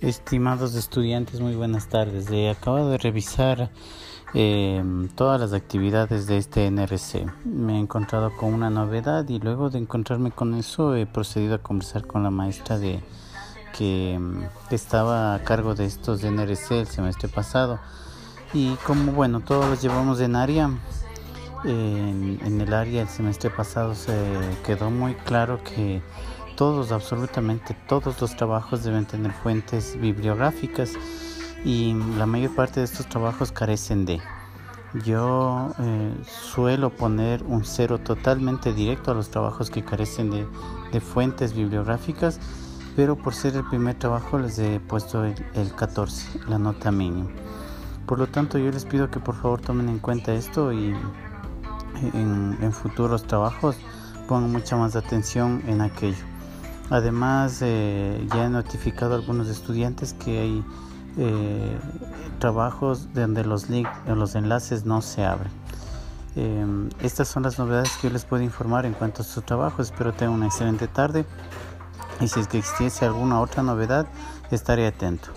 Estimados estudiantes, muy buenas tardes. He acabado de revisar eh, todas las actividades de este NRC. Me he encontrado con una novedad y luego de encontrarme con eso he procedido a conversar con la maestra de que, estaba a cargo de estos NRC el semestre pasado. Y como bueno, todos los llevamos en área, en, en el área el semestre pasado se quedó muy claro que todos, absolutamente todos los trabajos deben tener fuentes bibliográficas y la mayor parte de estos trabajos carecen de. Yo eh, suelo poner un cero totalmente directo a los trabajos que carecen de, fuentes bibliográficas, pero por ser el primer trabajo les he puesto el, 14, la nota mínima. Por lo tanto, yo les pido que por favor tomen en cuenta esto y en, en futuros trabajos pongan mucha más atención en aquello. Además, ya he notificado a algunos estudiantes que hay eh, trabajos donde los links o los enlaces no se abren. Eh, estas son las novedades que yo les puedo informar en cuanto a su trabajo. Espero tengan una excelente tarde y si es que existiese alguna otra novedad, estaré atento.